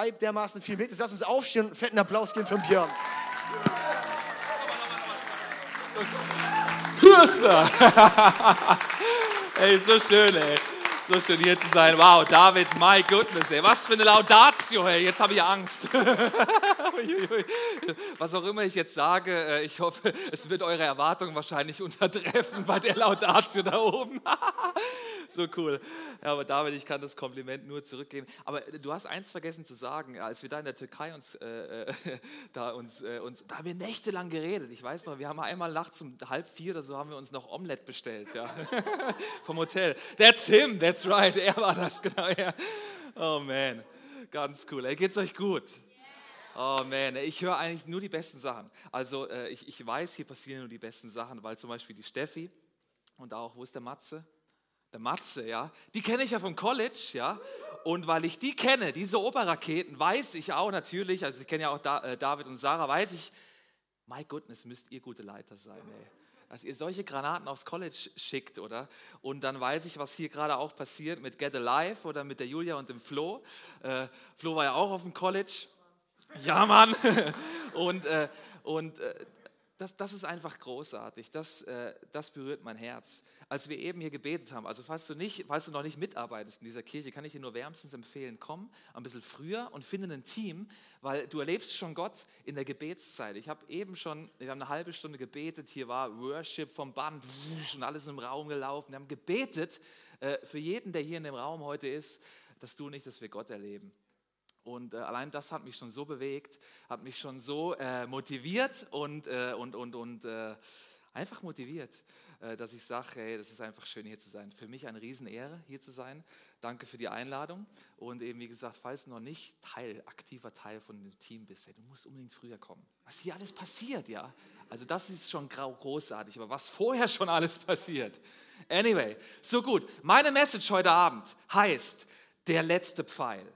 Vibe dermaßen viel mit. Jetzt lass uns aufstehen und einen fetten Applaus geben für Björn. Grüße! ey, so schön, ey. So schön hier zu sein. Wow, David, my goodness, ey. Was für eine Laudatio, ey. Jetzt habe ich Angst. Was auch immer ich jetzt sage, äh, ich hoffe, es wird eure Erwartungen wahrscheinlich untertreffen bei der Laudatio da oben. so cool. Ja, aber David, ich kann das Kompliment nur zurückgeben. Aber du hast eins vergessen zu sagen, als wir da in der Türkei uns, äh, äh da uns, äh, uns, da haben wir nächtelang geredet. Ich weiß noch, wir haben einmal nachts um halb vier oder so haben wir uns noch Omelette bestellt, ja, vom Hotel. That's him, that's right, er war das genau. Ja. Oh man, ganz cool. Ey, geht's euch gut? Oh man, ich höre eigentlich nur die besten Sachen. Also äh, ich, ich weiß, hier passieren nur die besten Sachen, weil zum Beispiel die Steffi und auch, wo ist der Matze? der Matze, ja, die kenne ich ja vom College, ja. Und weil ich die kenne, diese Oberraketen, weiß ich auch natürlich, also ich kenne ja auch äh, David und Sarah, weiß ich, my goodness, müsst ihr gute Leiter sein, ey. Dass ihr solche Granaten aufs College schickt, oder? Und dann weiß ich, was hier gerade auch passiert mit Get Alive oder mit der Julia und dem Flo. Äh, Flo war ja auch auf dem College. Ja, Mann. und äh, und äh, das, das ist einfach großartig. Das, äh, das berührt mein Herz. Als wir eben hier gebetet haben, also falls du, nicht, falls du noch nicht mitarbeitest in dieser Kirche, kann ich dir nur wärmstens empfehlen, komm ein bisschen früher und finde ein Team, weil du erlebst schon Gott in der Gebetszeit. Ich habe eben schon, wir haben eine halbe Stunde gebetet, hier war Worship vom Band und alles im Raum gelaufen. Wir haben gebetet äh, für jeden, der hier in dem Raum heute ist, dass du nicht, dass wir Gott erleben. Und äh, allein das hat mich schon so bewegt, hat mich schon so äh, motiviert und, äh, und, und, und äh, einfach motiviert, äh, dass ich sage, hey, das ist einfach schön hier zu sein. Für mich eine Riesenehre, hier zu sein. Danke für die Einladung. Und eben, wie gesagt, falls du noch nicht Teil, aktiver Teil von dem Team bist, hey, du musst unbedingt früher kommen. Was hier alles passiert, ja. Also das ist schon großartig, aber was vorher schon alles passiert. Anyway, so gut. Meine Message heute Abend heißt, der letzte Pfeil.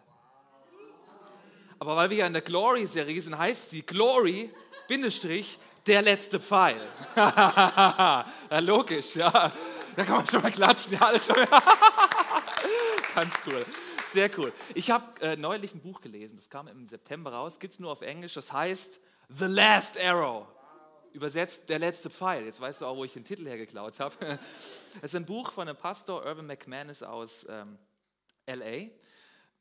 Aber weil wir ja in der Glory-Serie sind, heißt sie Glory, Bindestrich, der letzte Pfeil. ja, logisch, ja. Da kann man schon mal klatschen. Ja, alles schon. Ganz cool. Sehr cool. Ich habe äh, neulich ein Buch gelesen, das kam im September raus, gibt es nur auf Englisch, das heißt The Last Arrow. Übersetzt der letzte Pfeil. Jetzt weißt du auch, wo ich den Titel hergeklaut habe. Es ist ein Buch von einem Pastor, Urban McManus aus ähm, LA.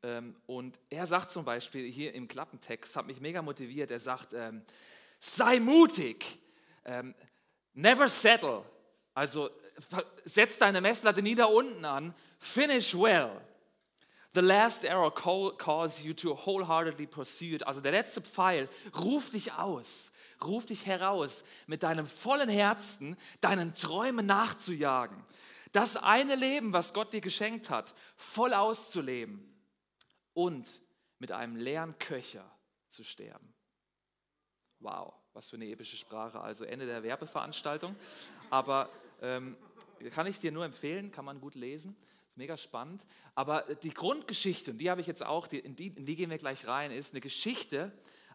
Ähm, und er sagt zum Beispiel hier im Klappentext, hat mich mega motiviert, er sagt, ähm, sei mutig, ähm, never settle, also setz deine Messlatte nie da unten an, finish well. The last arrow calls you to wholeheartedly pursue it. Also der letzte Pfeil ruft dich aus, ruft dich heraus, mit deinem vollen Herzen deinen Träumen nachzujagen. Das eine Leben, was Gott dir geschenkt hat, voll auszuleben und mit einem leeren Köcher zu sterben. Wow, was für eine epische Sprache. Also Ende der Werbeveranstaltung. Aber ähm, kann ich dir nur empfehlen, kann man gut lesen. Ist mega spannend. Aber die Grundgeschichte, und die habe ich jetzt auch, die, in, die, in die gehen wir gleich rein, ist eine Geschichte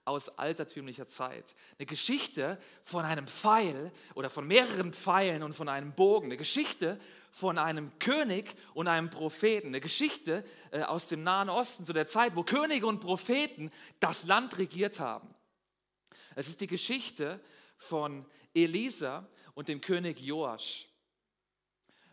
aus altertümlicher Zeit. Eine Geschichte von einem Pfeil oder von mehreren Pfeilen und von einem Bogen. Eine Geschichte von einem König und einem Propheten. Eine Geschichte äh, aus dem Nahen Osten zu der Zeit, wo Könige und Propheten das Land regiert haben. Es ist die Geschichte von Elisa und dem König Joasch.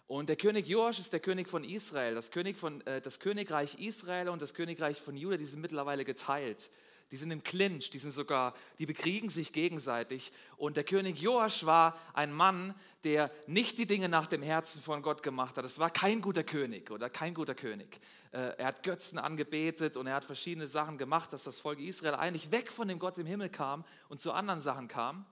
Und der König Joasch ist der König von Israel. Das, König von, äh, das Königreich Israel und das Königreich von Juda, die sind mittlerweile geteilt. Die sind im Clinch, die sind sogar, die bekriegen sich gegenseitig. Und der König Joasch war ein Mann, der nicht die Dinge nach dem Herzen von Gott gemacht hat. Es war kein guter König oder kein guter König. Äh, er hat Götzen angebetet und er hat verschiedene Sachen gemacht, dass das Volk Israel eigentlich weg von dem Gott im Himmel kam und zu anderen Sachen kam.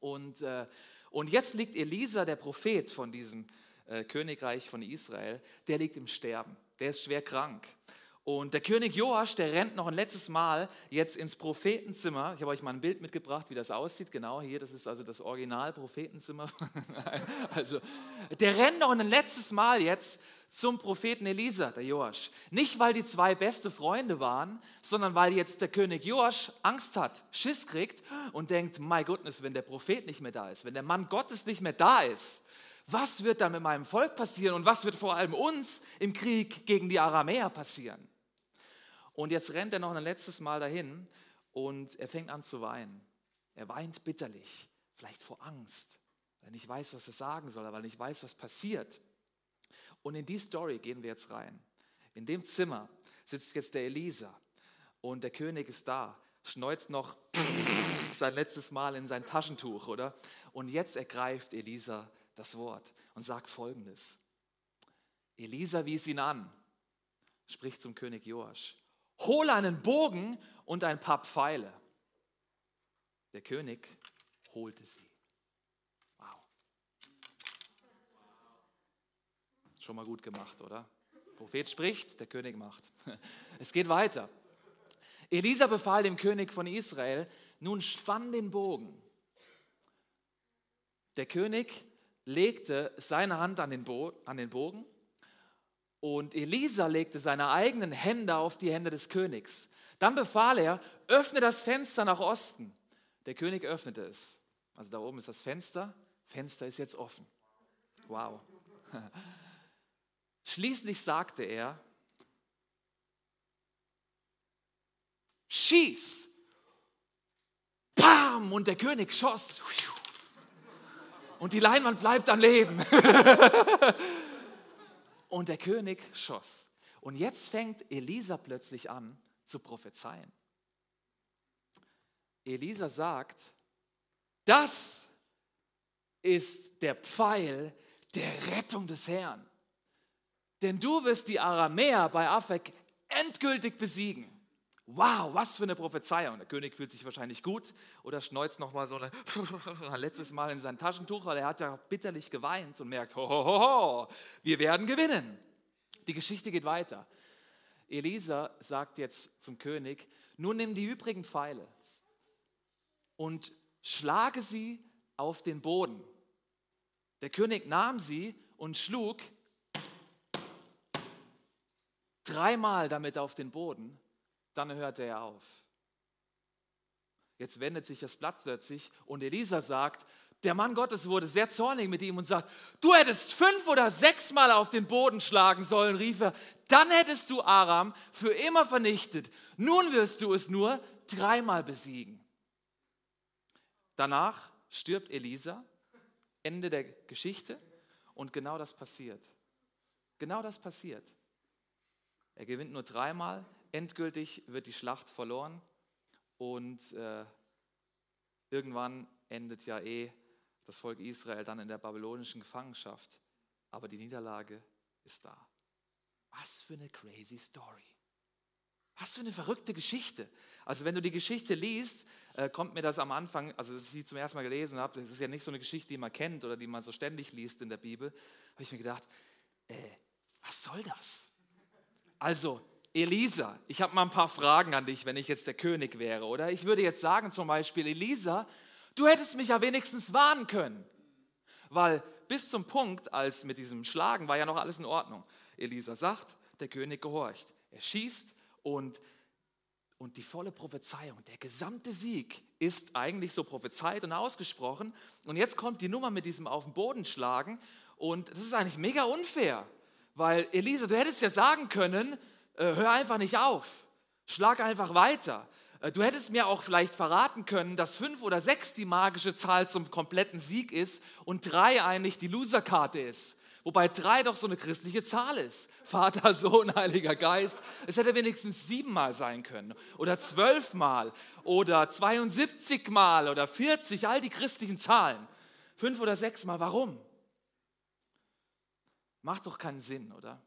Und, äh, und jetzt liegt Elisa, der Prophet von diesem äh, Königreich von Israel, der liegt im Sterben. Der ist schwer krank. Und der König Joasch, der rennt noch ein letztes Mal jetzt ins Prophetenzimmer. Ich habe euch mal ein Bild mitgebracht, wie das aussieht. Genau hier, das ist also das Original-Prophetenzimmer. also, der rennt noch ein letztes Mal jetzt zum Propheten Elisa, der Joasch. Nicht, weil die zwei beste Freunde waren, sondern weil jetzt der König Joasch Angst hat, Schiss kriegt und denkt, my goodness, wenn der Prophet nicht mehr da ist, wenn der Mann Gottes nicht mehr da ist, was wird dann mit meinem Volk passieren und was wird vor allem uns im Krieg gegen die Aramäer passieren? Und jetzt rennt er noch ein letztes Mal dahin und er fängt an zu weinen. Er weint bitterlich, vielleicht vor Angst, weil er nicht weiß, was er sagen soll, weil er nicht weiß, was passiert. Und in die Story gehen wir jetzt rein. In dem Zimmer sitzt jetzt der Elisa und der König ist da, schneuzt noch sein letztes Mal in sein Taschentuch, oder? Und jetzt ergreift Elisa das Wort und sagt folgendes. Elisa wies ihn an, spricht zum König Joasch. Hole einen Bogen und ein paar Pfeile. Der König holte sie. Wow. Schon mal gut gemacht, oder? Der Prophet spricht, der König macht. Es geht weiter. Elisa befahl dem König von Israel, nun spann den Bogen. Der König legte seine Hand an den, Bo an den Bogen und Elisa legte seine eigenen Hände auf die Hände des Königs. Dann befahl er, öffne das Fenster nach Osten. Der König öffnete es. Also da oben ist das Fenster. Fenster ist jetzt offen. Wow. Schließlich sagte er, schieß. Pam! Und der König schoss. Und die Leinwand bleibt am Leben. Und der König schoss. Und jetzt fängt Elisa plötzlich an zu prophezeien. Elisa sagt, das ist der Pfeil der Rettung des Herrn. Denn du wirst die Aramäer bei Afek endgültig besiegen. Wow, was für eine Prophezeiung. Der König fühlt sich wahrscheinlich gut oder schneuzt nochmal so ein letztes Mal in sein Taschentuch, weil er hat ja bitterlich geweint und merkt, hohoho, wir werden gewinnen. Die Geschichte geht weiter. Elisa sagt jetzt zum König, nun nimm die übrigen Pfeile und schlage sie auf den Boden. Der König nahm sie und schlug dreimal damit auf den Boden dann hörte er auf. Jetzt wendet sich das Blatt plötzlich und Elisa sagt, der Mann Gottes wurde sehr zornig mit ihm und sagt, du hättest fünf oder sechs Mal auf den Boden schlagen sollen, rief er, dann hättest du Aram für immer vernichtet. Nun wirst du es nur dreimal besiegen. Danach stirbt Elisa, Ende der Geschichte und genau das passiert. Genau das passiert. Er gewinnt nur dreimal, endgültig wird die Schlacht verloren und äh, irgendwann endet ja eh das Volk Israel dann in der babylonischen Gefangenschaft. Aber die Niederlage ist da. Was für eine crazy Story. Was für eine verrückte Geschichte. Also wenn du die Geschichte liest, äh, kommt mir das am Anfang, also dass ich sie zum ersten Mal gelesen habe, das ist ja nicht so eine Geschichte, die man kennt oder die man so ständig liest in der Bibel, habe ich mir gedacht, äh, was soll das? Also Elisa, ich habe mal ein paar Fragen an dich, wenn ich jetzt der König wäre, oder? Ich würde jetzt sagen zum Beispiel, Elisa, du hättest mich ja wenigstens warnen können. Weil bis zum Punkt, als mit diesem Schlagen, war ja noch alles in Ordnung. Elisa sagt, der König gehorcht. Er schießt und, und die volle Prophezeiung, der gesamte Sieg ist eigentlich so prophezeit und ausgesprochen. Und jetzt kommt die Nummer mit diesem auf den Boden schlagen und das ist eigentlich mega unfair. Weil Elisa, du hättest ja sagen können, hör einfach nicht auf. Schlag einfach weiter. Äh, du hättest mir auch vielleicht verraten können, dass fünf oder sechs die magische Zahl zum kompletten Sieg ist und drei eigentlich die Loserkarte ist. Wobei drei doch so eine christliche Zahl ist. Vater, Sohn, Heiliger Geist. Es hätte wenigstens siebenmal sein können oder zwölfmal oder 72 Mal oder 40, all die christlichen Zahlen. Fünf oder sechsmal, warum? Macht doch keinen Sinn, oder?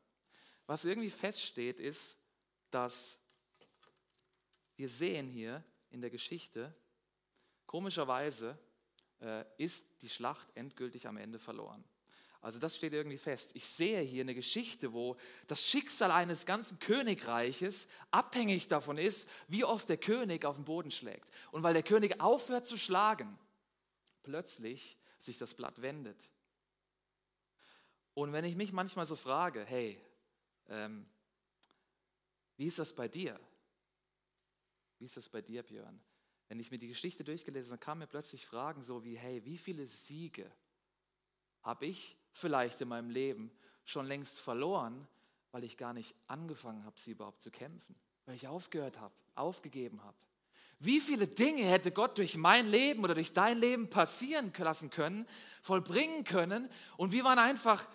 Was irgendwie feststeht, ist, dass wir sehen hier in der Geschichte, komischerweise äh, ist die Schlacht endgültig am Ende verloren. Also das steht irgendwie fest. Ich sehe hier eine Geschichte, wo das Schicksal eines ganzen Königreiches abhängig davon ist, wie oft der König auf den Boden schlägt. Und weil der König aufhört zu schlagen, plötzlich sich das Blatt wendet. Und wenn ich mich manchmal so frage, hey, ähm, wie ist das bei dir? Wie ist das bei dir, Björn? Wenn ich mir die Geschichte durchgelesen habe, kamen mir plötzlich Fragen so wie, hey, wie viele Siege habe ich vielleicht in meinem Leben schon längst verloren, weil ich gar nicht angefangen habe, sie überhaupt zu kämpfen? weil ich aufgehört habe, aufgegeben habe. Wie viele Dinge hätte Gott durch mein Leben oder durch dein Leben passieren lassen können, vollbringen können und wir waren einfach,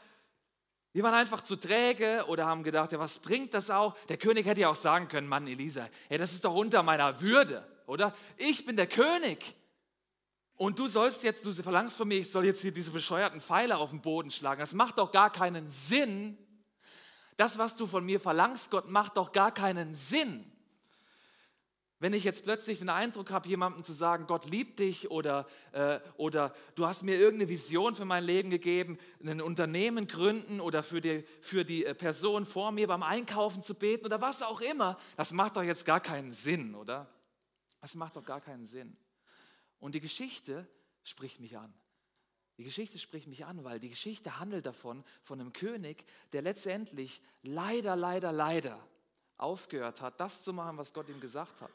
wir waren einfach zu träge oder haben gedacht, ja, was bringt das auch? Der König hätte ja auch sagen können, Mann, Elisa, ja, das ist doch unter meiner Würde, oder? Ich bin der König. Und du sollst jetzt, du verlangst von mir, ich soll jetzt hier diese bescheuerten Pfeile auf den Boden schlagen. Das macht doch gar keinen Sinn. Das, was du von mir verlangst, Gott, macht doch gar keinen Sinn. Wenn ich jetzt plötzlich den Eindruck habe, jemandem zu sagen, Gott liebt dich oder, äh, oder du hast mir irgendeine Vision für mein Leben gegeben, ein Unternehmen gründen oder für die, für die äh, Person vor mir beim Einkaufen zu beten oder was auch immer, das macht doch jetzt gar keinen Sinn, oder? Das macht doch gar keinen Sinn. Und die Geschichte spricht mich an. Die Geschichte spricht mich an, weil die Geschichte handelt davon, von einem König, der letztendlich leider, leider, leider aufgehört hat, das zu machen, was Gott ihm gesagt hat.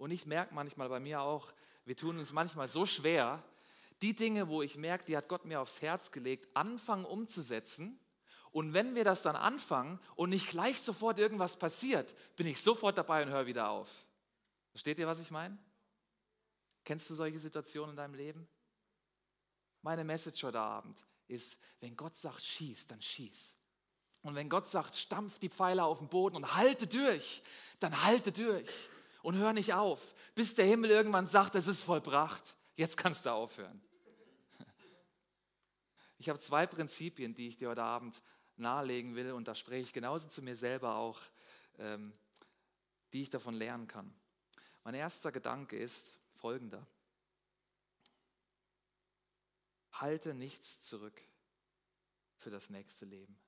Und ich merke manchmal bei mir auch, wir tun uns manchmal so schwer, die Dinge, wo ich merke, die hat Gott mir aufs Herz gelegt, anfangen umzusetzen. Und wenn wir das dann anfangen und nicht gleich sofort irgendwas passiert, bin ich sofort dabei und höre wieder auf. Versteht ihr, was ich meine? Kennst du solche Situationen in deinem Leben? Meine Message heute Abend ist, wenn Gott sagt, schieß, dann schieß. Und wenn Gott sagt, stampf die Pfeile auf den Boden und halte durch, dann halte durch und hör nicht auf, bis der Himmel irgendwann sagt, es ist vollbracht. Jetzt kannst du aufhören. Ich habe zwei Prinzipien, die ich dir heute Abend nahelegen will und da spreche ich genauso zu mir selber auch, ähm, die ich davon lernen kann. Mein erster Gedanke ist, folgender. Halte nichts zurück für das nächste Leben.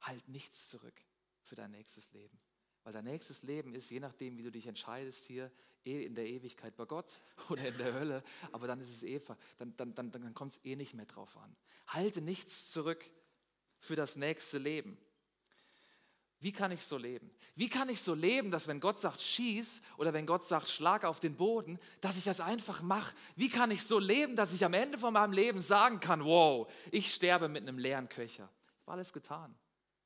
Halt nichts zurück für dein nächstes Leben. Weil dein nächstes Leben ist, je nachdem, wie du dich entscheidest, hier eh in der Ewigkeit bei Gott oder in der Hölle, aber dann ist es eh, dann, dann, dann, dann kommt es eh nicht mehr drauf an. Halte nichts zurück für das nächste Leben. Wie kann ich so leben? Wie kann ich so leben, dass wenn Gott sagt, schieß oder wenn Gott sagt, schlag auf den Boden, dass ich das einfach mache? Wie kann ich so leben, dass ich am Ende von meinem Leben sagen kann, wow, ich sterbe mit einem leeren Köcher? Ich habe alles getan.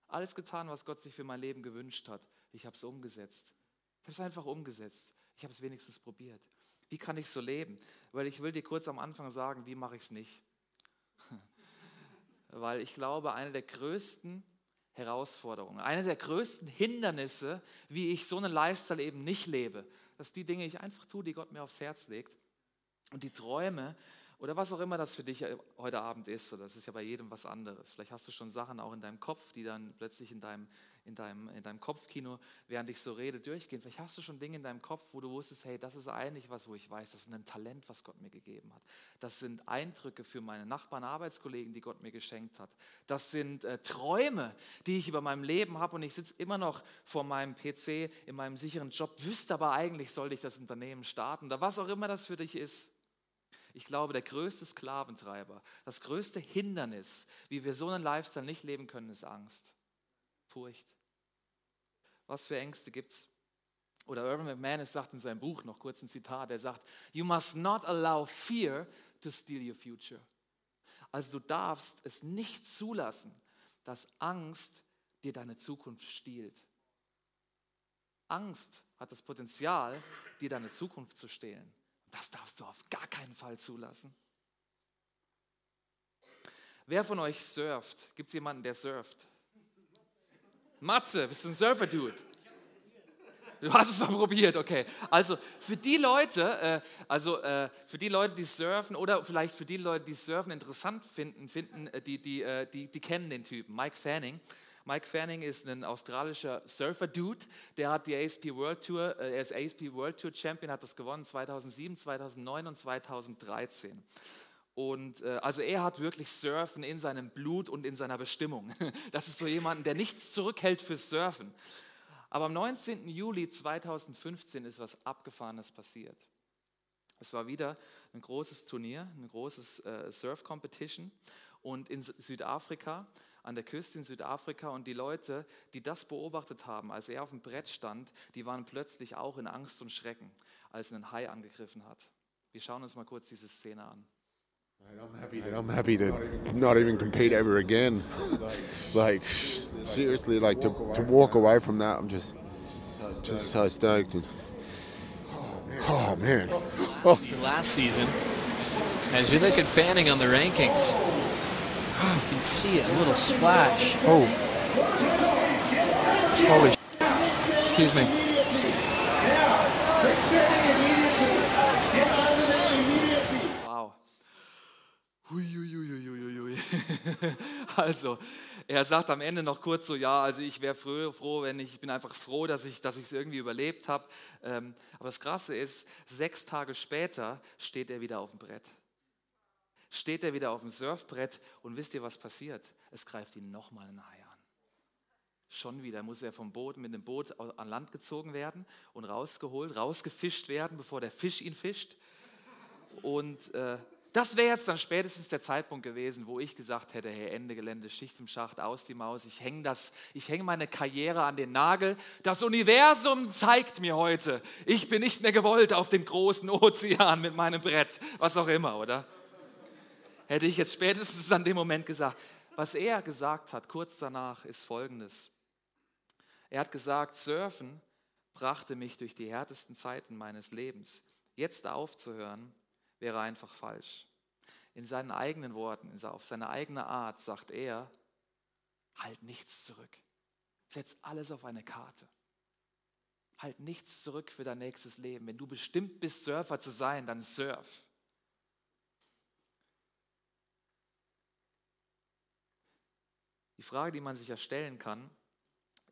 Alles getan, was Gott sich für mein Leben gewünscht hat. Ich habe es umgesetzt. Ich habe es einfach umgesetzt. Ich habe es wenigstens probiert. Wie kann ich so leben? Weil ich will dir kurz am Anfang sagen, wie mache ich es nicht? Weil ich glaube, eine der größten Herausforderungen. Eine der größten Hindernisse, wie ich so einen Lifestyle eben nicht lebe, dass die Dinge ich einfach tue, die Gott mir aufs Herz legt und die Träume oder was auch immer das für dich heute Abend ist. Oder das ist ja bei jedem was anderes. Vielleicht hast du schon Sachen auch in deinem Kopf, die dann plötzlich in deinem in deinem, in deinem Kopfkino, während ich so rede, durchgehen. Vielleicht hast du schon Dinge in deinem Kopf, wo du wusstest, hey, das ist eigentlich was, wo ich weiß, das ist ein Talent, was Gott mir gegeben hat. Das sind Eindrücke für meine Nachbarn, Arbeitskollegen, die Gott mir geschenkt hat. Das sind äh, Träume, die ich über meinem Leben habe und ich sitze immer noch vor meinem PC in meinem sicheren Job, wüsste aber eigentlich, sollte ich das Unternehmen starten oder was auch immer das für dich ist. Ich glaube, der größte Sklaventreiber, das größte Hindernis, wie wir so einen Lifestyle nicht leben können, ist Angst, Furcht. Was für Ängste gibt es? Oder Irvin McManus sagt in seinem Buch noch kurz ein Zitat, er sagt, You must not allow fear to steal your future. Also du darfst es nicht zulassen, dass Angst dir deine Zukunft stiehlt. Angst hat das Potenzial, dir deine Zukunft zu stehlen. Das darfst du auf gar keinen Fall zulassen. Wer von euch surft? Gibt es jemanden, der surft? Matze, bist du ein Surfer-Dude? Du hast es mal probiert, okay. Also für die Leute, äh, also äh, für die Leute, die surfen oder vielleicht für die Leute, die Surfen interessant finden, finden äh, die, die, äh, die, die kennen den Typen, Mike Fanning. Mike Fanning ist ein australischer Surfer-Dude, der hat die ASP World Tour, äh, er ist ASP World Tour Champion, hat das gewonnen 2007, 2009 und 2013. Und äh, also er hat wirklich Surfen in seinem Blut und in seiner Bestimmung. Das ist so jemand, der nichts zurückhält fürs Surfen. Aber am 19. Juli 2015 ist was Abgefahrenes passiert. Es war wieder ein großes Turnier, ein großes äh, Surf-Competition und in Südafrika, an der Küste in Südafrika und die Leute, die das beobachtet haben, als er auf dem Brett stand, die waren plötzlich auch in Angst und Schrecken, als er einen Hai angegriffen hat. Wir schauen uns mal kurz diese Szene an. I'm happy, to, I'm happy to not even compete ever again. like seriously, like to, to walk away from that, I'm just Just so stoked. And, oh man. Oh. last season. As we look at Fanning on the rankings, you can see a little splash. Oh. Holy. Excuse me. Wow. Huiuiuiuiui. Also, er sagt am Ende noch kurz so, ja, also ich wäre froh, froh, wenn ich, ich bin einfach froh, dass ich dass es irgendwie überlebt habe. Ähm, aber das Krasse ist, sechs Tage später steht er wieder auf dem Brett. Steht er wieder auf dem Surfbrett und wisst ihr, was passiert? Es greift ihn nochmal ein Hai an. Schon wieder muss er vom Boot mit dem Boot an Land gezogen werden und rausgeholt, rausgefischt werden, bevor der Fisch ihn fischt. Und äh, das wäre jetzt dann spätestens der Zeitpunkt gewesen, wo ich gesagt hätte, hey, Ende Gelände, Schicht im Schacht, aus die Maus, ich hänge hänge meine Karriere an den Nagel. Das Universum zeigt mir heute, ich bin nicht mehr gewollt auf den großen Ozean mit meinem Brett, was auch immer, oder? Hätte ich jetzt spätestens an dem Moment gesagt. Was er gesagt hat, kurz danach, ist folgendes. Er hat gesagt, Surfen brachte mich durch die härtesten Zeiten meines Lebens. Jetzt aufzuhören, wäre einfach falsch. In seinen eigenen Worten, auf seine eigene Art sagt er, halt nichts zurück. Setz alles auf eine Karte. Halt nichts zurück für dein nächstes Leben. Wenn du bestimmt bist, Surfer zu sein, dann surf. Die Frage, die man sich ja stellen kann,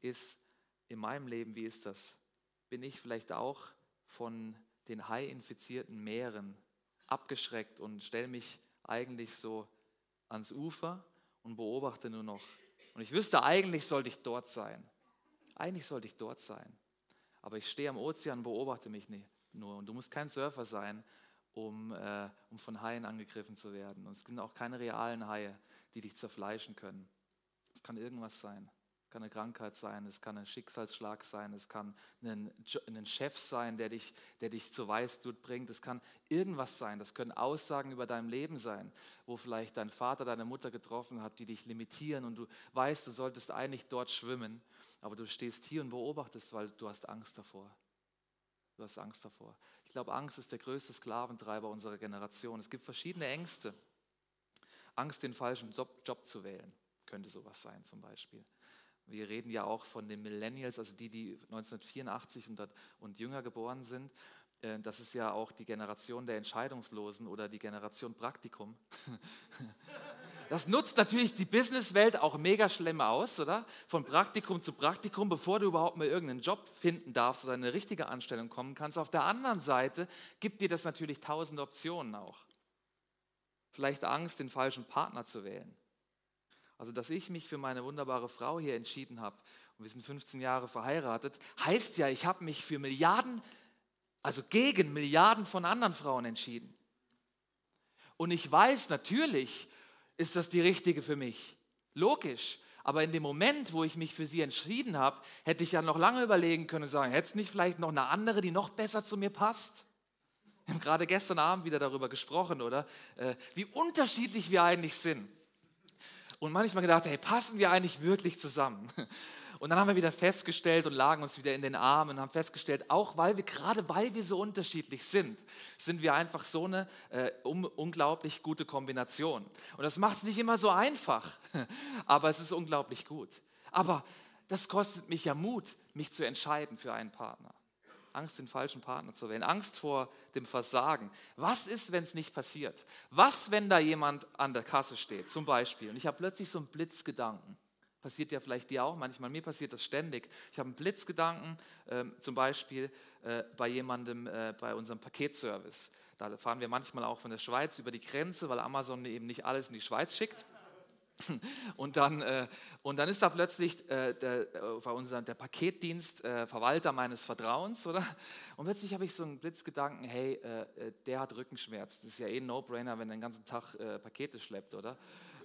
ist in meinem Leben, wie ist das? Bin ich vielleicht auch von den hai-infizierten Meeren abgeschreckt und stelle mich eigentlich so ans Ufer und beobachte nur noch. Und ich wüsste, eigentlich sollte ich dort sein. Eigentlich sollte ich dort sein. Aber ich stehe am Ozean und beobachte mich nur. Und du musst kein Surfer sein, um, äh, um von Haien angegriffen zu werden. Und es sind auch keine realen Haie, die dich zerfleischen können. Es kann irgendwas sein kann eine Krankheit sein, es kann ein Schicksalsschlag sein, es kann ein, ein Chef sein, der dich, der dich zur Weißblut bringt, es kann irgendwas sein, das können Aussagen über dein Leben sein, wo vielleicht dein Vater, deine Mutter getroffen hat, die dich limitieren und du weißt, du solltest eigentlich dort schwimmen, aber du stehst hier und beobachtest, weil du hast Angst davor. Du hast Angst davor. Ich glaube, Angst ist der größte Sklaventreiber unserer Generation. Es gibt verschiedene Ängste. Angst, den falschen Job, Job zu wählen, könnte sowas sein zum Beispiel. Wir reden ja auch von den Millennials, also die, die 1984 und, und jünger geboren sind. Äh, das ist ja auch die Generation der Entscheidungslosen oder die Generation Praktikum. Das nutzt natürlich die Businesswelt auch mega schlimm aus, oder? Von Praktikum zu Praktikum, bevor du überhaupt mal irgendeinen Job finden darfst oder eine richtige Anstellung kommen kannst. Auf der anderen Seite gibt dir das natürlich tausend Optionen auch. Vielleicht Angst, den falschen Partner zu wählen. Also, dass ich mich für meine wunderbare Frau hier entschieden habe und wir sind 15 Jahre verheiratet, heißt ja, ich habe mich für Milliarden, also gegen Milliarden von anderen Frauen entschieden. Und ich weiß, natürlich ist das die richtige für mich. Logisch. Aber in dem Moment, wo ich mich für sie entschieden habe, hätte ich ja noch lange überlegen können, sagen, hätte es nicht vielleicht noch eine andere, die noch besser zu mir passt? Wir haben gerade gestern Abend wieder darüber gesprochen, oder? Äh, wie unterschiedlich wir eigentlich sind und manchmal gedacht, hey, passen wir eigentlich wirklich zusammen? Und dann haben wir wieder festgestellt und lagen uns wieder in den Armen und haben festgestellt, auch weil wir, gerade weil wir so unterschiedlich sind, sind wir einfach so eine äh, um, unglaublich gute Kombination. Und das macht es nicht immer so einfach, aber es ist unglaublich gut. Aber das kostet mich ja Mut, mich zu entscheiden für einen Partner. Angst, den falschen Partner zu wählen, Angst vor dem Versagen. Was ist, wenn es nicht passiert? Was, wenn da jemand an der Kasse steht, zum Beispiel, und ich habe plötzlich so einen Blitzgedanken. Passiert ja vielleicht dir auch manchmal, mir passiert das ständig. Ich habe einen Blitzgedanken, äh, zum Beispiel äh, bei jemandem äh, bei unserem Paketservice. Da fahren wir manchmal auch von der Schweiz über die Grenze, weil Amazon eben nicht alles in die Schweiz schickt. Und dann, äh, und dann ist da plötzlich äh, der, äh, bei unserem, der Paketdienst äh, Verwalter meines Vertrauens, oder? Und plötzlich habe ich so einen Blitzgedanken, hey, äh, äh, der hat Rückenschmerz. Das ist ja eh ein No-Brainer, wenn er den ganzen Tag Pakete schleppt, oder?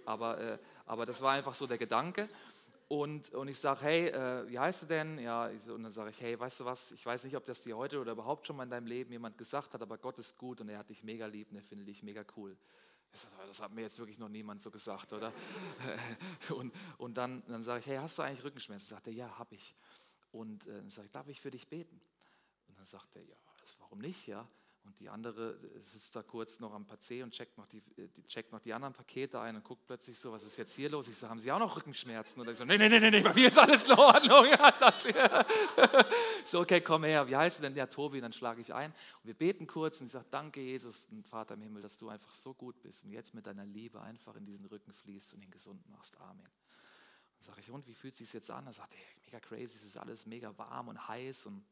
Aber, aber das war einfach so der Gedanke. Und, und ich sage, hey, wie heißt du denn? Ja, und dann sage ich, hey, weißt du was, ich weiß nicht, ob das dir heute oder überhaupt schon mal in deinem Leben jemand gesagt hat, aber Gott ist gut und er hat dich mega lieb und er findet dich mega cool. Das hat mir jetzt wirklich noch niemand so gesagt, oder? Und, und dann, dann sage ich, hey, hast du eigentlich Rückenschmerzen? Sagt er, ja, habe ich. Und äh, dann sage ich, darf ich für dich beten? Und dann sagt er, ja, warum nicht, ja? Und die andere sitzt da kurz noch am PC und checkt noch die, äh, die, checkt noch die anderen Pakete ein und guckt plötzlich so, was ist jetzt hier los? Ich so, haben Sie auch noch Rückenschmerzen? Oder ich so, nee, nee, nee, nee, bei mir ist alles in Ordnung. so, okay, komm her. Wie heißt du denn? Ja, Tobi. Dann schlage ich ein und wir beten kurz und ich sage, danke Jesus und Vater im Himmel, dass du einfach so gut bist und jetzt mit deiner Liebe einfach in diesen Rücken fließt und ihn gesund machst. Amen. Dann sage ich, und wie fühlt es sich jetzt an? Er sagt, hey, mega crazy, es ist alles mega warm und heiß und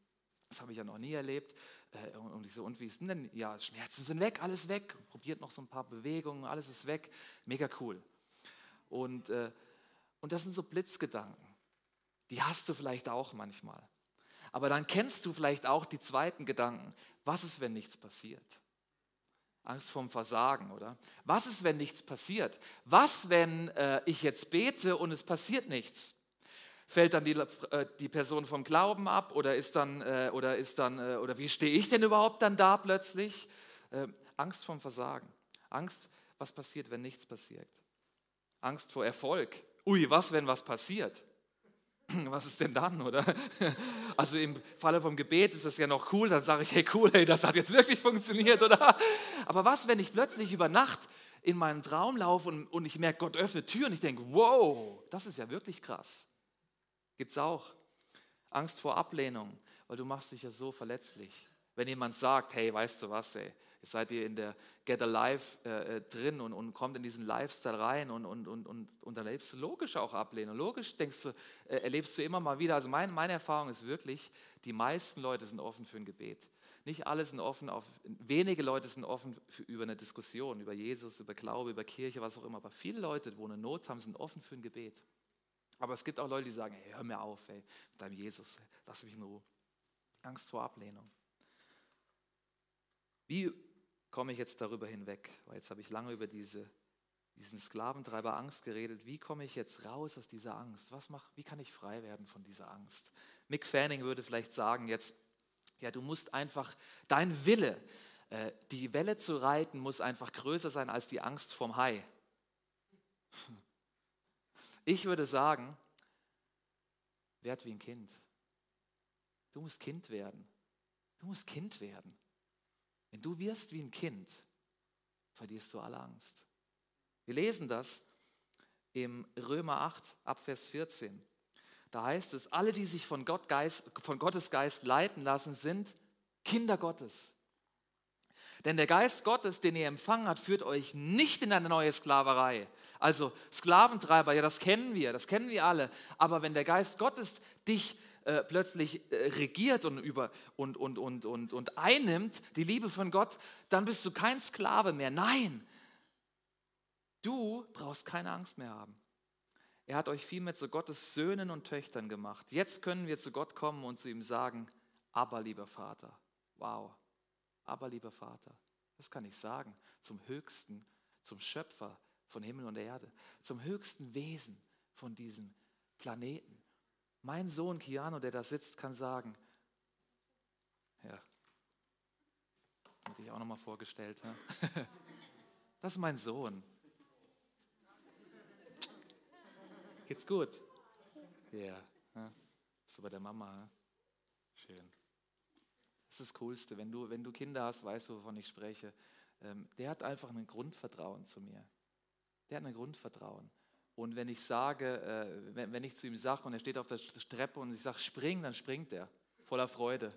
das habe ich ja noch nie erlebt. Äh, und ich so, und wie ist denn? Ja, Schmerzen sind weg, alles weg. Probiert noch so ein paar Bewegungen, alles ist weg. Mega cool. Und, äh, und das sind so Blitzgedanken. Die hast du vielleicht auch manchmal. Aber dann kennst du vielleicht auch die zweiten Gedanken. Was ist, wenn nichts passiert? Angst vorm Versagen, oder? Was ist, wenn nichts passiert? Was, wenn äh, ich jetzt bete und es passiert nichts? Fällt dann die, äh, die Person vom Glauben ab oder ist dann, äh, oder ist dann, äh, oder wie stehe ich denn überhaupt dann da plötzlich? Angst vorm Versagen. Angst, was passiert, wenn nichts passiert. Angst vor Erfolg. Ui, was, wenn was passiert? Was ist denn dann, oder? Also im Falle vom Gebet ist das ja noch cool, dann sage ich, hey cool, hey, das hat jetzt wirklich funktioniert, oder? Aber was, wenn ich plötzlich über Nacht in meinen Traum laufe und, und ich merke, Gott öffnet Türen und ich denke, wow, das ist ja wirklich krass. Gibt es auch. Angst vor Ablehnung, weil du machst dich ja so verletzlich. Wenn jemand sagt, hey, weißt du was, ey, jetzt seid ihr in der Get Alive äh, äh, drin und, und kommt in diesen Lifestyle rein und, und, und, und, und erlebst du logisch auch Ablehnung. Logisch denkst du, äh, erlebst du immer mal wieder. Also mein, meine Erfahrung ist wirklich, die meisten Leute sind offen für ein Gebet. Nicht alle sind offen, auf, wenige Leute sind offen für, über eine Diskussion, über Jesus, über Glaube, über Kirche, was auch immer. Aber viele Leute, wo eine Not haben, sind offen für ein Gebet. Aber es gibt auch Leute, die sagen, hey, hör mir auf, ey, mit deinem Jesus, lass mich in Ruhe. Angst vor Ablehnung. Wie komme ich jetzt darüber hinweg? Weil jetzt habe ich lange über diese, diesen Sklaventreiber Angst geredet. Wie komme ich jetzt raus aus dieser Angst? Was mach, wie kann ich frei werden von dieser Angst? Mick Fanning würde vielleicht sagen jetzt, ja, du musst einfach, dein Wille, äh, die Welle zu reiten, muss einfach größer sein als die Angst vom Hai. Ich würde sagen, werd wie ein Kind. Du musst Kind werden. Du musst Kind werden. Wenn du wirst wie ein Kind, verlierst du alle Angst. Wir lesen das im Römer 8, Abvers 14. Da heißt es, alle, die sich von, Gott Geist, von Gottes Geist leiten lassen, sind Kinder Gottes. Denn der Geist Gottes, den ihr empfangen habt, führt euch nicht in eine neue Sklaverei. Also Sklaventreiber, ja, das kennen wir, das kennen wir alle. Aber wenn der Geist Gottes dich äh, plötzlich äh, regiert und, über, und, und, und, und, und einnimmt, die Liebe von Gott, dann bist du kein Sklave mehr. Nein, du brauchst keine Angst mehr haben. Er hat euch vielmehr zu Gottes Söhnen und Töchtern gemacht. Jetzt können wir zu Gott kommen und zu ihm sagen, aber lieber Vater, wow, aber lieber Vater, das kann ich sagen, zum Höchsten, zum Schöpfer von Himmel und Erde, zum höchsten Wesen von diesem Planeten. Mein Sohn Kiano, der da sitzt, kann sagen, ja, habe ich auch nochmal vorgestellt. Ja? Das ist mein Sohn. Geht's gut? Ja. Bist du bei der Mama? Schön. Das ist das Coolste. Wenn du, wenn du Kinder hast, weißt du, wovon ich spreche. Ähm, der hat einfach ein Grundvertrauen zu mir. Der hat ein Grundvertrauen. Und wenn ich sage, äh, wenn, wenn ich zu ihm sage und er steht auf der Treppe und ich sage, spring, dann springt er voller Freude.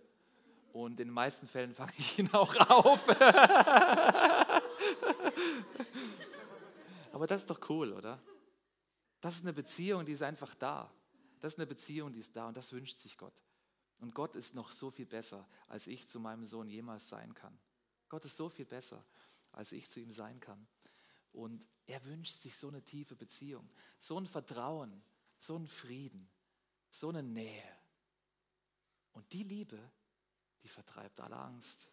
Und in den meisten Fällen fange ich ihn auch auf. Aber das ist doch cool, oder? Das ist eine Beziehung, die ist einfach da. Das ist eine Beziehung, die ist da und das wünscht sich Gott. Und Gott ist noch so viel besser, als ich zu meinem Sohn jemals sein kann. Gott ist so viel besser, als ich zu ihm sein kann. Und er wünscht sich so eine tiefe Beziehung, so ein Vertrauen, so einen Frieden, so eine Nähe. Und die Liebe, die vertreibt alle Angst.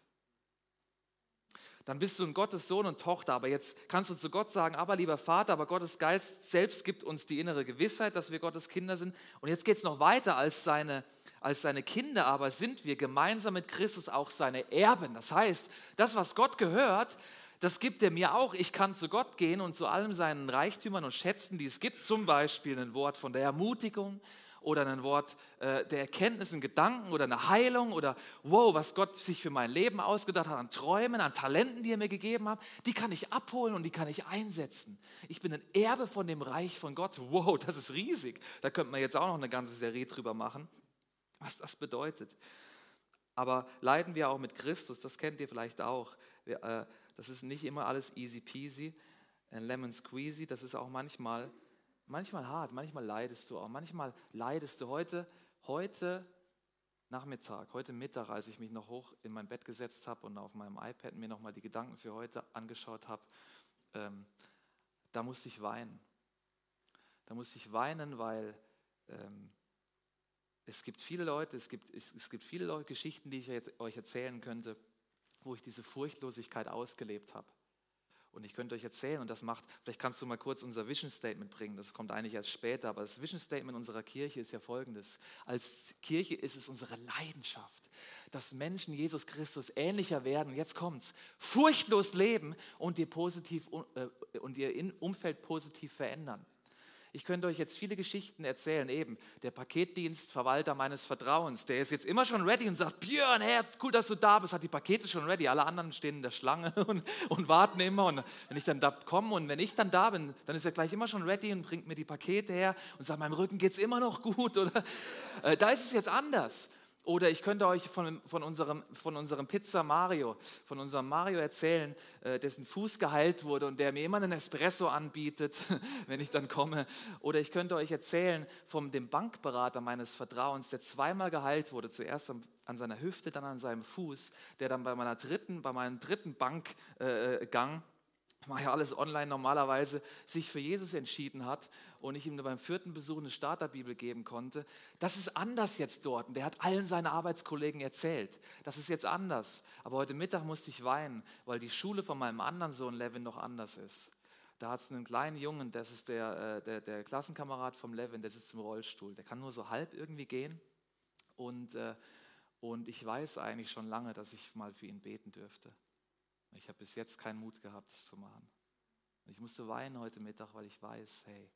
Dann bist du ein Gottes Sohn und Tochter, aber jetzt kannst du zu Gott sagen, aber lieber Vater, aber Gottes Geist selbst gibt uns die innere Gewissheit, dass wir Gottes Kinder sind. Und jetzt geht es noch weiter als seine als seine Kinder aber sind wir gemeinsam mit Christus auch seine Erben. Das heißt, das, was Gott gehört, das gibt er mir auch. Ich kann zu Gott gehen und zu allem seinen Reichtümern und Schätzen, die es gibt, zum Beispiel ein Wort von der Ermutigung oder ein Wort äh, der Erkenntnis, ein Gedanken oder eine Heilung oder wow, was Gott sich für mein Leben ausgedacht hat, an Träumen, an Talenten, die er mir gegeben hat, die kann ich abholen und die kann ich einsetzen. Ich bin ein Erbe von dem Reich von Gott. Wow, das ist riesig. Da könnte man jetzt auch noch eine ganze Serie drüber machen, was das bedeutet. Aber leiden wir auch mit Christus, das kennt ihr vielleicht auch. Äh, das ist nicht immer alles easy peasy, lemon squeezy, das ist auch manchmal manchmal hart, manchmal leidest du auch, manchmal leidest du. Heute, heute Nachmittag, heute Mittag, als ich mich noch hoch in mein Bett gesetzt habe und auf meinem iPad mir nochmal die Gedanken für heute angeschaut habe, ähm, da musste ich weinen. Da musste ich weinen, weil ähm, es gibt viele Leute, es gibt, es, es gibt viele Leute, Geschichten, die ich euch erzählen könnte, wo ich diese Furchtlosigkeit ausgelebt habe. Und ich könnte euch erzählen, und das macht, vielleicht kannst du mal kurz unser Vision Statement bringen, das kommt eigentlich erst später, aber das Vision Statement unserer Kirche ist ja folgendes. Als Kirche ist es unsere Leidenschaft, dass Menschen Jesus Christus ähnlicher werden, jetzt kommt's, furchtlos leben und ihr, positiv, äh, und ihr Umfeld positiv verändern. Ich könnte euch jetzt viele Geschichten erzählen, eben der Paketdienstverwalter meines Vertrauens, der ist jetzt immer schon ready und sagt, Björn, Herz, cool, dass du da bist, hat die Pakete schon ready, alle anderen stehen in der Schlange und, und warten immer. Und wenn ich dann da komme und wenn ich dann da bin, dann ist er gleich immer schon ready und bringt mir die Pakete her und sagt, meinem Rücken geht es immer noch gut oder? Äh, da ist es jetzt anders. Oder ich könnte euch von, von, unserem, von unserem Pizza Mario, von unserem Mario erzählen, äh, dessen Fuß geheilt wurde und der mir immer einen Espresso anbietet, wenn ich dann komme. Oder ich könnte euch erzählen von dem Bankberater meines Vertrauens, der zweimal geheilt wurde, zuerst an, an seiner Hüfte, dann an seinem Fuß, der dann bei, meiner dritten, bei meinem dritten Bankgang äh, war ja alles online normalerweise, sich für Jesus entschieden hat und ich ihm beim vierten Besuch eine Starterbibel geben konnte. Das ist anders jetzt dort. Und der hat allen seinen Arbeitskollegen erzählt. Das ist jetzt anders. Aber heute Mittag musste ich weinen, weil die Schule von meinem anderen Sohn Levin noch anders ist. Da hat es einen kleinen Jungen, das ist der, äh, der, der, Klassenkamerad vom Levin, der sitzt im Rollstuhl. Der kann nur so halb irgendwie gehen. Und, äh, und ich weiß eigentlich schon lange, dass ich mal für ihn beten dürfte. Ich habe bis jetzt keinen Mut gehabt, das zu machen. Und ich musste weinen heute Mittag, weil ich weiß, hey,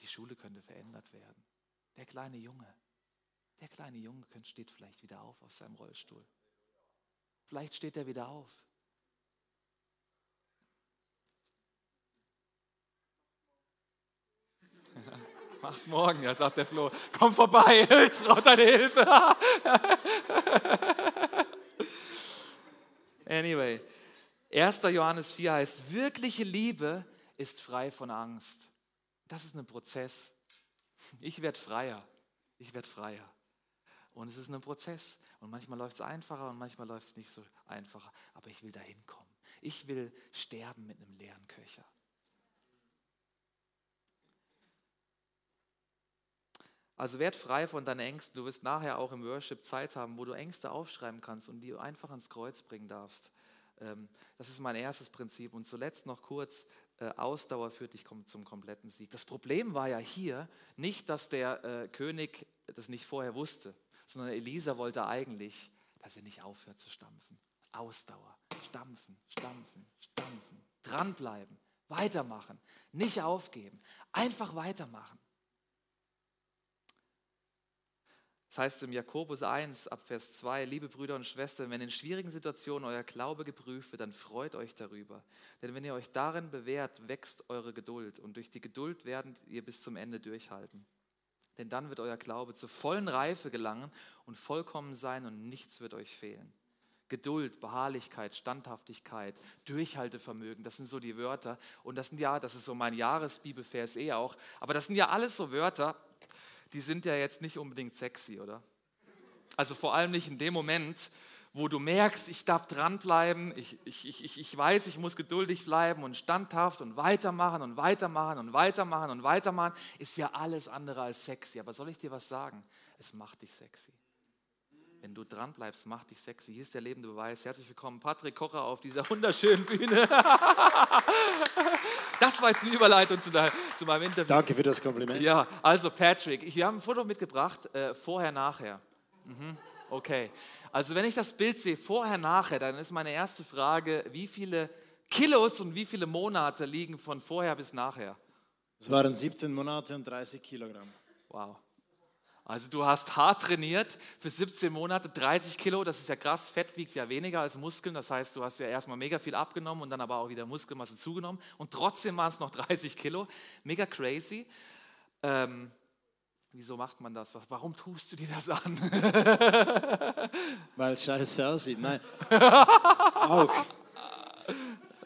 die Schule könnte verändert werden. Der kleine Junge, der kleine Junge steht vielleicht wieder auf aus seinem Rollstuhl. Vielleicht steht er wieder auf. Mach's morgen, ja, sagt der Flo. Komm vorbei, ich brauche deine Hilfe. anyway, 1. Johannes 4 heißt, wirkliche Liebe ist frei von Angst. Das ist ein Prozess. Ich werde freier. Ich werde freier. Und es ist ein Prozess. Und manchmal läuft es einfacher und manchmal läuft es nicht so einfacher. Aber ich will dahin kommen. Ich will sterben mit einem leeren Köcher. Also werd frei von deinen Ängsten. Du wirst nachher auch im Worship Zeit haben, wo du Ängste aufschreiben kannst und die einfach ans Kreuz bringen darfst. Ähm, das ist mein erstes Prinzip. Und zuletzt noch kurz, äh, Ausdauer führt dich zum kompletten Sieg. Das Problem war ja hier nicht, dass der äh, König das nicht vorher wusste, sondern Elisa wollte eigentlich, dass er nicht aufhört zu stampfen. Ausdauer, stampfen, stampfen, stampfen, dranbleiben, weitermachen, nicht aufgeben, einfach weitermachen. Das heißt im Jakobus 1 ab Vers 2, liebe Brüder und Schwestern, wenn in schwierigen Situationen euer Glaube geprüft wird, dann freut euch darüber. Denn wenn ihr euch darin bewährt, wächst eure Geduld und durch die Geduld werdet ihr bis zum Ende durchhalten. Denn dann wird euer Glaube zur vollen Reife gelangen und vollkommen sein und nichts wird euch fehlen. Geduld, Beharrlichkeit, Standhaftigkeit, Durchhaltevermögen, das sind so die Wörter. Und das sind ja, das ist so mein Jahresbibelvers eh auch, aber das sind ja alles so Wörter, die sind ja jetzt nicht unbedingt sexy, oder? Also vor allem nicht in dem Moment, wo du merkst, ich darf dranbleiben, ich, ich, ich, ich weiß, ich muss geduldig bleiben und standhaft und weitermachen und weitermachen und weitermachen und weitermachen, ist ja alles andere als sexy. Aber soll ich dir was sagen? Es macht dich sexy. Wenn du dranbleibst, macht dich sexy. Hier ist der lebende Beweis. Herzlich willkommen, Patrick Kocher auf dieser wunderschönen Bühne. Das war jetzt eine Überleitung zu, dein, zu meinem Interview. Danke für das Kompliment. Ja, also Patrick, wir haben ein Foto mitgebracht, äh, vorher, nachher. Mhm, okay. Also wenn ich das Bild sehe, vorher, nachher, dann ist meine erste Frage, wie viele Kilos und wie viele Monate liegen von vorher bis nachher? Es waren 17 Monate und 30 Kilogramm. Wow. Also du hast hart trainiert für 17 Monate, 30 Kilo, das ist ja krass, Fett wiegt ja weniger als Muskeln, das heißt, du hast ja erstmal mega viel abgenommen und dann aber auch wieder Muskelmasse zugenommen und trotzdem waren es noch 30 Kilo, mega crazy. Ähm, wieso macht man das? Warum tust du dir das an? Weil es scheiße aussieht. Nein. auch.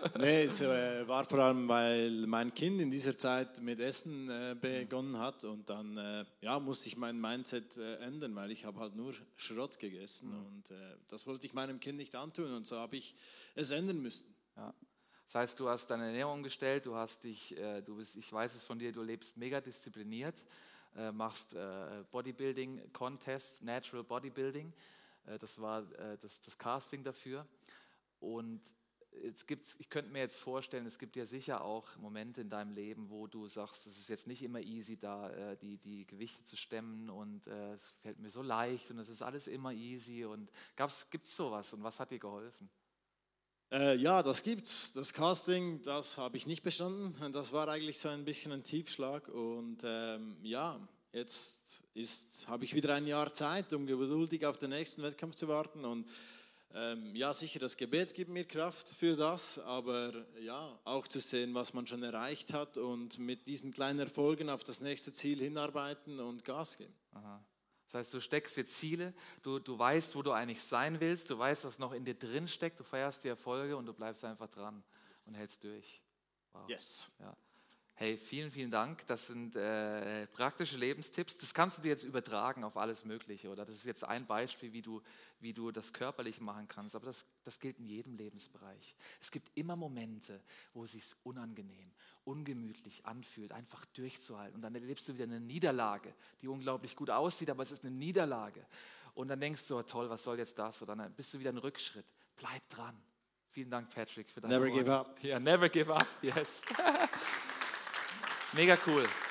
Nee, es äh, war vor allem, weil mein Kind in dieser Zeit mit Essen äh, begonnen hat und dann äh, ja, musste ich mein Mindset ändern, weil ich habe halt nur Schrott gegessen mhm. und das wollte ich meinem Kind nicht antun und so habe ich es ändern müssen. Ja. Das heißt, du hast deine Ernährung umgestellt, du hast dich, du bist, ich weiß es von dir, du lebst mega diszipliniert, machst Bodybuilding-Contests, Natural Bodybuilding, das war das, das Casting dafür und jetzt gibt's, ich könnte mir jetzt vorstellen, es gibt ja sicher auch Momente in deinem Leben, wo du sagst, es ist jetzt nicht immer easy, da äh, die, die Gewichte zu stemmen und äh, es fällt mir so leicht und es ist alles immer easy. Und gibt es sowas und was hat dir geholfen? Äh, ja, das gibt's. Das Casting, das habe ich nicht bestanden. Das war eigentlich so ein bisschen ein Tiefschlag. Und ähm, ja, jetzt habe ich wieder ein Jahr Zeit, um geduldig auf den nächsten Wettkampf zu warten. Und ähm, ja, sicher, das Gebet gibt mir Kraft für das, aber ja, auch zu sehen, was man schon erreicht hat und mit diesen kleinen Erfolgen auf das nächste Ziel hinarbeiten und Gas geben. Aha. Das heißt, du steckst dir Ziele, du, du weißt, wo du eigentlich sein willst, du weißt, was noch in dir drin steckt, du feierst die Erfolge und du bleibst einfach dran und hältst durch. Wow. Yes. Ja. Hey, vielen, vielen Dank. Das sind äh, praktische Lebenstipps. Das kannst du dir jetzt übertragen auf alles Mögliche. Oder das ist jetzt ein Beispiel, wie du, wie du das körperlich machen kannst. Aber das, das gilt in jedem Lebensbereich. Es gibt immer Momente, wo es sich unangenehm, ungemütlich anfühlt, einfach durchzuhalten. Und dann erlebst du wieder eine Niederlage, die unglaublich gut aussieht, aber es ist eine Niederlage. Und dann denkst du, oh, toll, was soll jetzt das? Oder dann bist du wieder ein Rückschritt. Bleib dran. Vielen Dank, Patrick, für deine Never Worte. give up. Ja, yeah, never give up. Yes. Mega cool.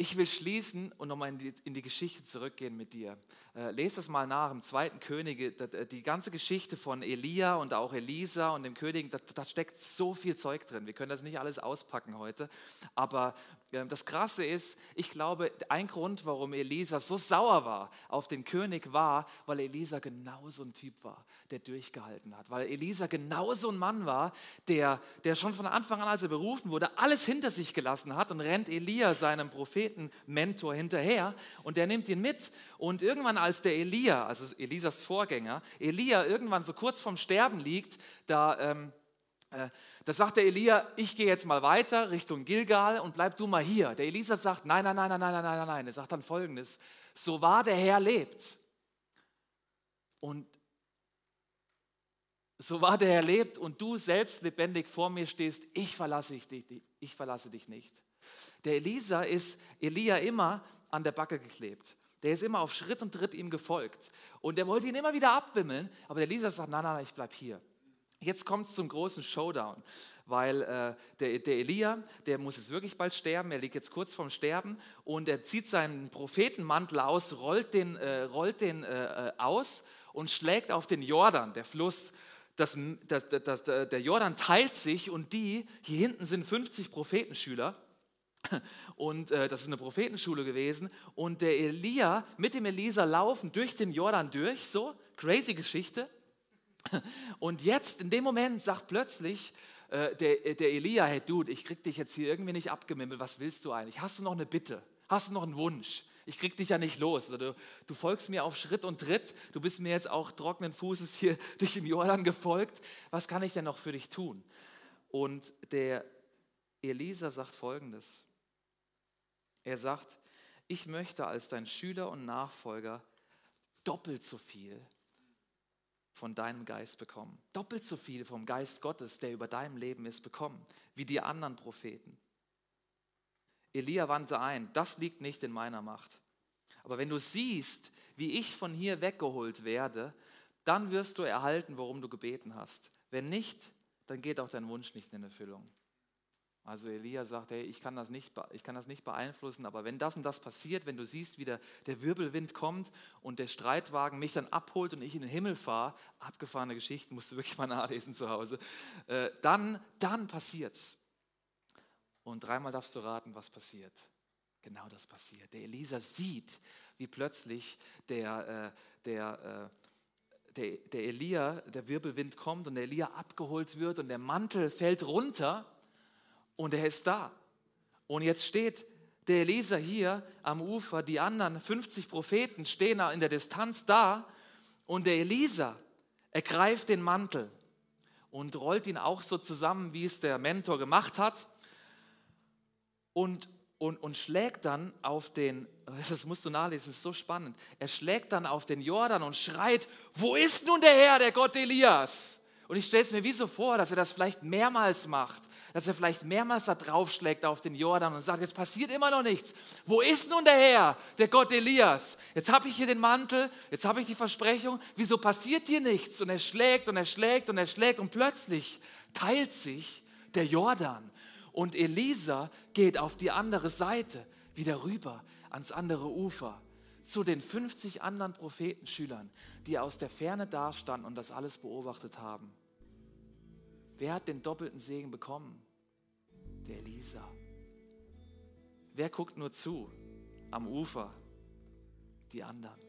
Ich will schließen und nochmal in die, in die Geschichte zurückgehen mit dir. Äh, lest das mal nach im zweiten Könige, die ganze Geschichte von Elia und auch Elisa und dem König, da, da steckt so viel Zeug drin. Wir können das nicht alles auspacken heute. Aber äh, das Krasse ist, ich glaube, ein Grund, warum Elisa so sauer war auf den König, war, weil Elisa genau so ein Typ war, der durchgehalten hat. Weil Elisa genau so ein Mann war, der, der schon von Anfang an, als er berufen wurde, alles hinter sich gelassen hat und rennt Elia, seinem Propheten-Mentor, hinterher und der nimmt ihn mit. Und irgendwann, als der Elia, also Elisas Vorgänger, Elia irgendwann so kurz vorm Sterben liegt, da, ähm, äh, da sagt der Elia, ich gehe jetzt mal weiter Richtung Gilgal und bleib du mal hier. Der Elisa sagt, nein, nein, nein, nein, nein, nein, nein. Er sagt dann folgendes, so wahr der Herr lebt. Und so wahr der Herr lebt und du selbst lebendig vor mir stehst, ich verlasse dich, ich verlasse dich nicht. Der Elisa ist Elia immer an der Backe geklebt. Der ist immer auf Schritt und Tritt ihm gefolgt. Und der wollte ihn immer wieder abwimmeln, aber der Elisa sagt, nein, nein, nein, ich bleib hier. Jetzt kommt es zum großen Showdown, weil äh, der, der Elia, der muss jetzt wirklich bald sterben, er liegt jetzt kurz vorm Sterben und er zieht seinen Prophetenmantel aus, rollt den, äh, rollt den äh, äh aus und schlägt auf den Jordan, der Fluss. Das, das, das, der Jordan teilt sich und die, hier hinten sind 50 Prophetenschüler, und äh, das ist eine Prophetenschule gewesen. Und der Elia mit dem Elisa laufen durch den Jordan durch, so, crazy Geschichte. Und jetzt, in dem Moment, sagt plötzlich äh, der, äh, der Elia, hey Dude, ich krieg dich jetzt hier irgendwie nicht abgemimmelt, was willst du eigentlich? Hast du noch eine Bitte? Hast du noch einen Wunsch? Ich krieg dich ja nicht los. Du, du folgst mir auf Schritt und Tritt. Du bist mir jetzt auch trockenen Fußes hier durch den Jordan gefolgt. Was kann ich denn noch für dich tun? Und der Elisa sagt folgendes. Er sagt, ich möchte als dein Schüler und Nachfolger doppelt so viel von deinem Geist bekommen. Doppelt so viel vom Geist Gottes, der über deinem Leben ist, bekommen, wie die anderen Propheten. Elia wandte ein, das liegt nicht in meiner Macht. Aber wenn du siehst, wie ich von hier weggeholt werde, dann wirst du erhalten, worum du gebeten hast. Wenn nicht, dann geht auch dein Wunsch nicht in Erfüllung. Also Elia sagt, hey, ich kann, das nicht, ich kann das nicht beeinflussen, aber wenn das und das passiert, wenn du siehst, wie der, der Wirbelwind kommt und der Streitwagen mich dann abholt und ich in den Himmel fahre, abgefahrene Geschichten, musst du wirklich mal nachlesen zu Hause, äh, dann, dann passiert's. Und dreimal darfst du raten, was passiert. Genau das passiert. Der Elisa sieht, wie plötzlich der, äh, der, äh, der, der Elia, der Wirbelwind kommt und der Elia abgeholt wird und der Mantel fällt runter und er ist da. Und jetzt steht der Elisa hier am Ufer, die anderen 50 Propheten stehen in der Distanz da und der Elisa ergreift den Mantel und rollt ihn auch so zusammen, wie es der Mentor gemacht hat und, und, und schlägt dann auf den, das musst du nachlesen, ist so spannend, er schlägt dann auf den Jordan und schreit, wo ist nun der Herr, der Gott Elias? Und ich stelle es mir wie so vor, dass er das vielleicht mehrmals macht, dass er vielleicht mehrmals da draufschlägt auf den Jordan und sagt, jetzt passiert immer noch nichts. Wo ist nun der Herr, der Gott Elias? Jetzt habe ich hier den Mantel, jetzt habe ich die Versprechung, wieso passiert hier nichts? Und er schlägt und er schlägt und er schlägt und plötzlich teilt sich der Jordan und Elisa geht auf die andere Seite, wieder rüber ans andere Ufer zu den 50 anderen Prophetenschülern, die aus der Ferne dastanden und das alles beobachtet haben. Wer hat den doppelten Segen bekommen? Der Elisa. Wer guckt nur zu am Ufer? Die anderen.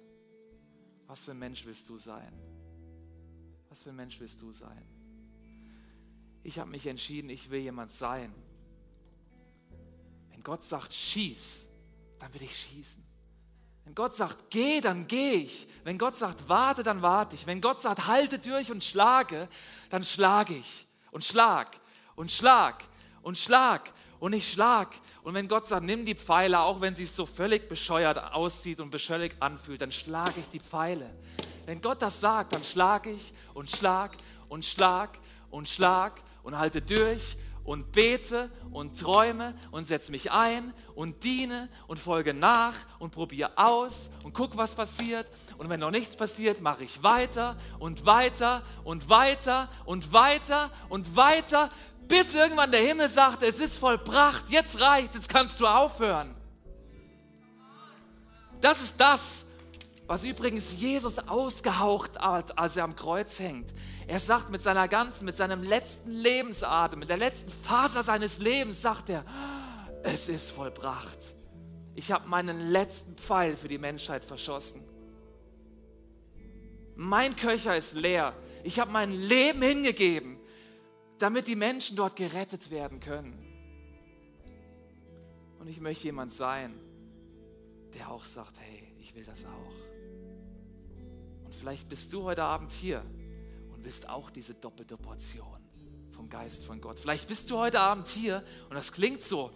Was für ein Mensch willst du sein? Was für ein Mensch willst du sein? Ich habe mich entschieden, ich will jemand sein. Wenn Gott sagt, schieß, dann will ich schießen. Wenn Gott sagt, geh, dann gehe ich. Wenn Gott sagt, warte, dann warte ich. Wenn Gott sagt, halte durch und schlage, dann schlage ich und schlag und schlag und schlag und ich schlag. Und wenn Gott sagt, nimm die Pfeile, auch wenn sie so völlig bescheuert aussieht und bescheuert anfühlt, dann schlage ich die Pfeile. Wenn Gott das sagt, dann schlage ich und schlag und schlag und schlag und halte durch und bete und träume und setze mich ein und diene und folge nach und probiere aus und guck, was passiert. Und wenn noch nichts passiert, mache ich weiter und weiter und weiter und weiter und weiter, bis irgendwann der Himmel sagt, es ist vollbracht, jetzt reicht, jetzt kannst du aufhören. Das ist das, was übrigens Jesus ausgehaucht hat, als er am Kreuz hängt. Er sagt mit seiner ganzen, mit seinem letzten Lebensatem, mit der letzten Faser seines Lebens, sagt er, es ist vollbracht. Ich habe meinen letzten Pfeil für die Menschheit verschossen. Mein Köcher ist leer. Ich habe mein Leben hingegeben, damit die Menschen dort gerettet werden können. Und ich möchte jemand sein, der auch sagt, hey, ich will das auch. Vielleicht bist du heute Abend hier und willst auch diese doppelte Portion vom Geist von Gott. Vielleicht bist du heute Abend hier und das klingt so,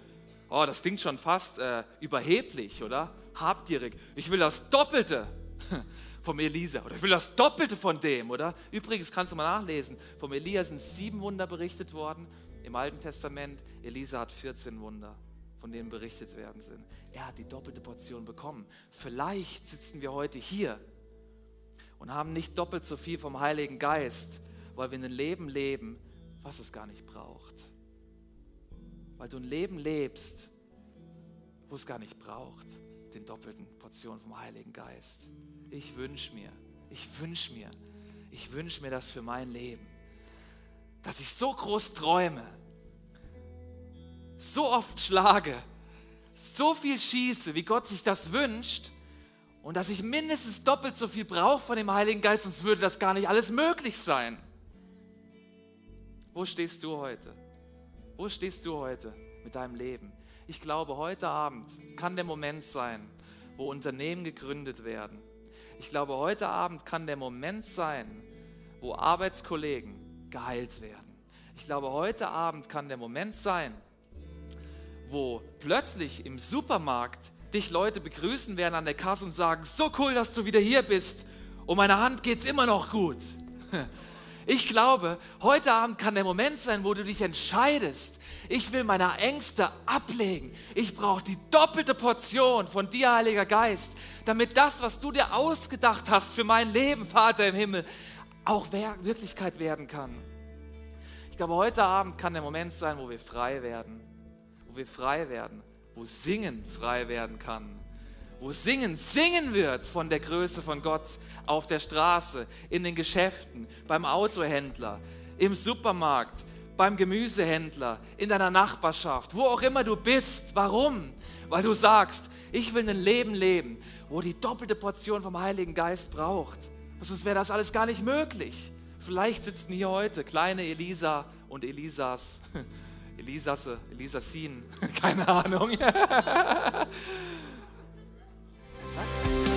oh, das klingt schon fast äh, überheblich, oder? Habgierig. Ich will das Doppelte vom Elisa oder ich will das Doppelte von dem, oder? Übrigens kannst du mal nachlesen, vom Elia sind sieben Wunder berichtet worden im Alten Testament. Elisa hat 14 Wunder, von denen berichtet werden sind. Er hat die doppelte Portion bekommen. Vielleicht sitzen wir heute hier und haben nicht doppelt so viel vom Heiligen Geist, weil wir ein Leben leben, was es gar nicht braucht. Weil du ein Leben lebst, wo es gar nicht braucht, den doppelten Portion vom Heiligen Geist. Ich wünsche mir, ich wünsche mir, ich wünsche mir das für mein Leben, dass ich so groß träume, so oft schlage, so viel schieße, wie Gott sich das wünscht und dass ich mindestens doppelt so viel brauche von dem Heiligen Geist, sonst würde das gar nicht alles möglich sein. Wo stehst du heute? Wo stehst du heute mit deinem Leben? Ich glaube, heute Abend kann der Moment sein, wo Unternehmen gegründet werden. Ich glaube, heute Abend kann der Moment sein, wo Arbeitskollegen geheilt werden. Ich glaube, heute Abend kann der Moment sein, wo plötzlich im Supermarkt dich Leute begrüßen werden an der Kasse und sagen, so cool, dass du wieder hier bist. Um meine Hand geht es immer noch gut. Ich glaube, heute Abend kann der Moment sein, wo du dich entscheidest. Ich will meine Ängste ablegen. Ich brauche die doppelte Portion von dir, Heiliger Geist, damit das, was du dir ausgedacht hast für mein Leben, Vater im Himmel, auch Wirklichkeit werden kann. Ich glaube, heute Abend kann der Moment sein, wo wir frei werden. Wo wir frei werden wo Singen frei werden kann, wo Singen singen wird von der Größe von Gott auf der Straße, in den Geschäften, beim Autohändler, im Supermarkt, beim Gemüsehändler, in deiner Nachbarschaft, wo auch immer du bist. Warum? Weil du sagst, ich will ein Leben leben, wo die doppelte Portion vom Heiligen Geist braucht. Sonst wäre das alles gar nicht möglich. Vielleicht sitzen hier heute kleine Elisa und Elisas, Elisasse, Elisasin, keine Ahnung. Was?